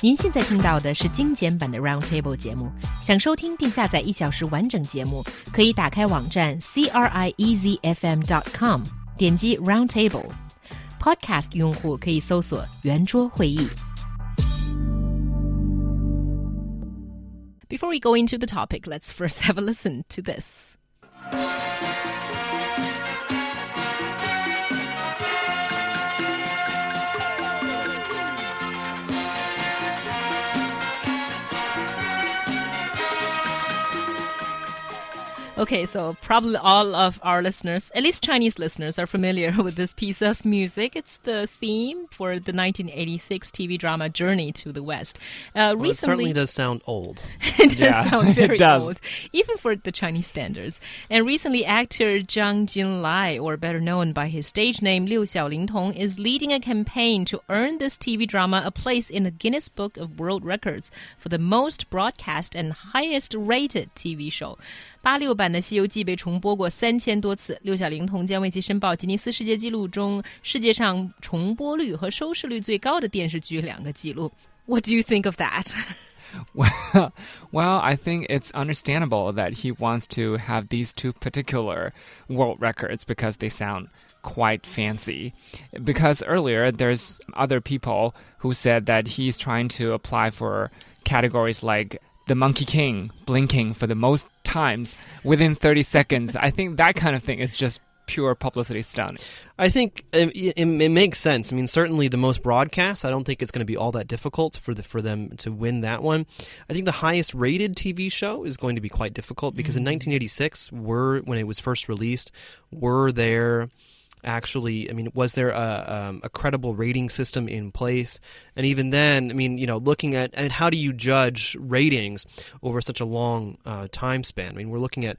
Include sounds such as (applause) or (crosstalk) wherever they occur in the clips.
您现在听到的是精简版的 Roundtable 节目。想收听并下载一小时完整节目，可以打开网站 c r i e z f m dot com，点击 Roundtable。Podcast 用户可以搜索“圆桌会议”。Before we go into the topic, let's first have a listen to this. Okay, so probably all of our listeners, at least Chinese listeners, are familiar (laughs) with this piece of music. It's the theme for the 1986 TV drama Journey to the West. Uh, well, recently, it certainly does sound old. (laughs) it does yeah, sound (laughs) very old, even for the Chinese standards. And recently, actor Zhang Jinlai, or better known by his stage name Liu Xiaolingtong, is leading a campaign to earn this TV drama a place in the Guinness Book of World Records for the most broadcast and highest rated TV show. 八六版的《西游记》被重播过三千多次，六小龄童将为其申报吉尼斯世界纪录中世界上重播率和收视率最高的电视剧两个纪录。What do you think of that? Well, (laughs) well, I think it's understandable that he wants to have these two particular world records because they sound quite fancy. Because earlier, there's other people who said that he's trying to apply for categories like the Monkey King blinking for the most times within 30 seconds. I think that kind of thing is just pure publicity stunt. I think it, it, it, makes sense. I mean, certainly the most broadcast. I don't think it's going to be all that difficult for the, for them to win that one. I think the highest rated TV show is going to be quite difficult because mm-hmm. in 1986, were when it was first released, were there actually i mean was there a, um, a credible rating system in place? And even then i mean you know looking at and how do you judge ratings over such a long uh, time span? I mean we're looking at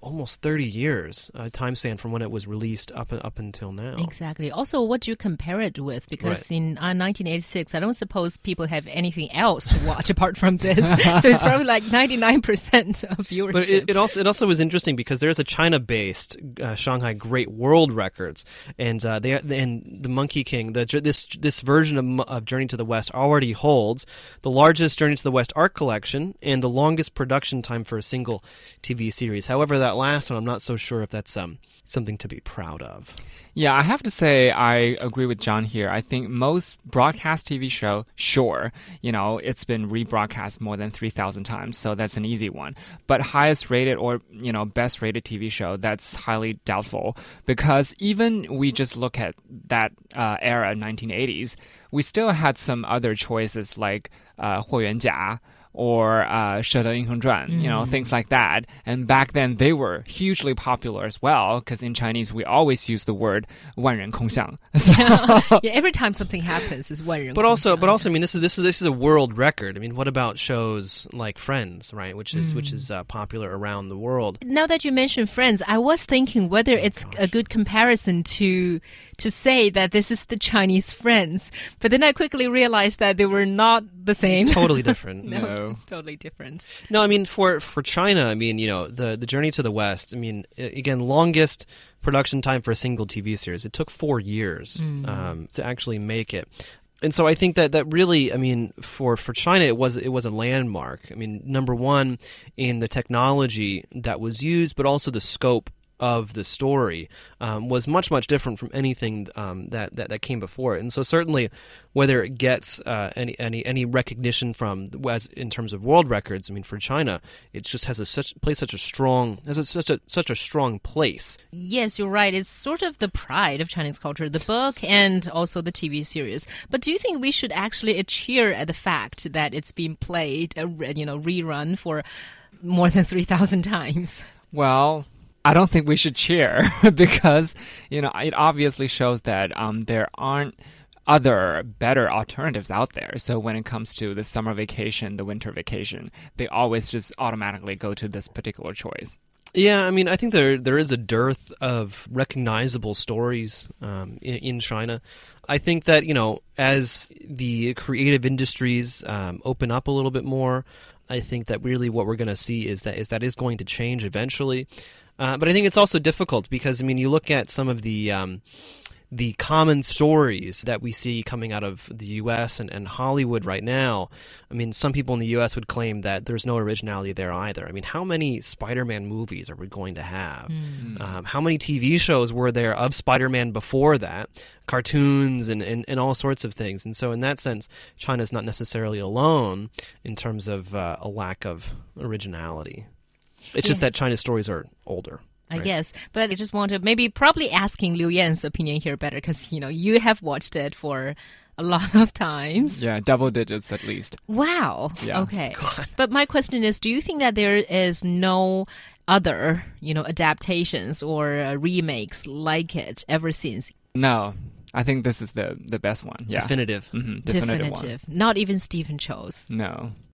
almost 30 years uh, time span from when it was released up up until now. Exactly. Also, what do you compare it with? Because right. in uh, 1986, I don't suppose people have anything else to watch (laughs) apart from this. (laughs) so it's probably like 99% of viewership. But it, it, also it also was interesting because there's a China-based uh, Shanghai Great World Records, and uh, they and the Monkey King, the this this version of, of Journey to the West already holds the largest Journey to the West art collection and the longest production time for a single TV series. However, that last one, I'm not so sure if that's um, something to be proud of. Yeah, I have to say I agree with John here. I think most broadcast TV show, sure, you know, it's been rebroadcast more than 3,000 times, so that's an easy one. But highest rated or, you know, best rated TV show, that's highly doubtful because even we just look at that uh, era, 1980s, we still had some other choices like uh, 霍元甲 or uh, 射雕英雄传, mm. you know, mm. things like that. And back then they were hugely popular as well because in Chinese we always use the word 万人空巷. (laughs) So (laughs) yeah. every time something happens it's 万人空巷. But also, but also, I mean, this is this is this is a world record. I mean, what about shows like Friends, right? Which is mm. which is mm. uh, popular around the world. Now that you mention Friends, I was thinking whether oh it's gosh. a good comparison to to say that this is the Chinese Friends, but then I quickly realized that they were not the same. It's totally (laughs) different. no. no it's totally different. No, I mean for for China, I mean you know the the journey to the west. I mean again, longest production time for a single TV series. It took four years mm. um, to actually make it. And so I think that, that really, I mean, for, for China, it was it was a landmark. I mean, number one in the technology that was used, but also the scope of the story um, was much much different from anything um, that, that that came before it. And so certainly, whether it gets uh, any any any recognition from as in terms of world records, I mean for China, it just has a such plays such a strong has a, such a such a strong place. Yes, you're right. It's sort of the pride of Chinese culture, the book and also the TV series. But do you think we should actually cheer at the fact that it's been played, uh, you know, rerun for more than three thousand (laughs) times? Well, I don't think we should cheer (laughs) because you know it obviously shows that um, there aren't other better alternatives out there. So when it comes to the summer vacation, the winter vacation, they always just automatically go to this particular choice. Yeah, I mean, I think there there is a dearth of recognizable stories um, in, in, China. I think that you know, as the creative industries um, open up a little bit more, I think that really what we're going to see is that is that is going to change eventually. Uh, but I think it's also difficult because I mean, you look at some of the um, the common stories that we see coming out of the U.S. and, and Hollywood right now, I mean, some people in the U.S. would claim that there's no originality there either. I mean, how many Spider-Man movies are we going to have? Mm. Um, how many TV shows were there of Spider-Man before that? Cartoons and, and, and all sorts of things. And so, in that sense, China is not necessarily alone in terms of uh, a lack of originality. It's yeah. just that China's stories are older. I right. guess. But I just want to maybe probably asking Liu Yan's opinion here better because, you know, you have watched it for a lot of times. Yeah, double digits at least. Wow. Yeah. Okay. (laughs) But my question is do you think that there is no other, you know, adaptations or uh, remakes like it ever since? No. I think this is the the best one. Yeah. Definitive. Mm -hmm. Definitive. Definitive. Not even Stephen Chow's. No.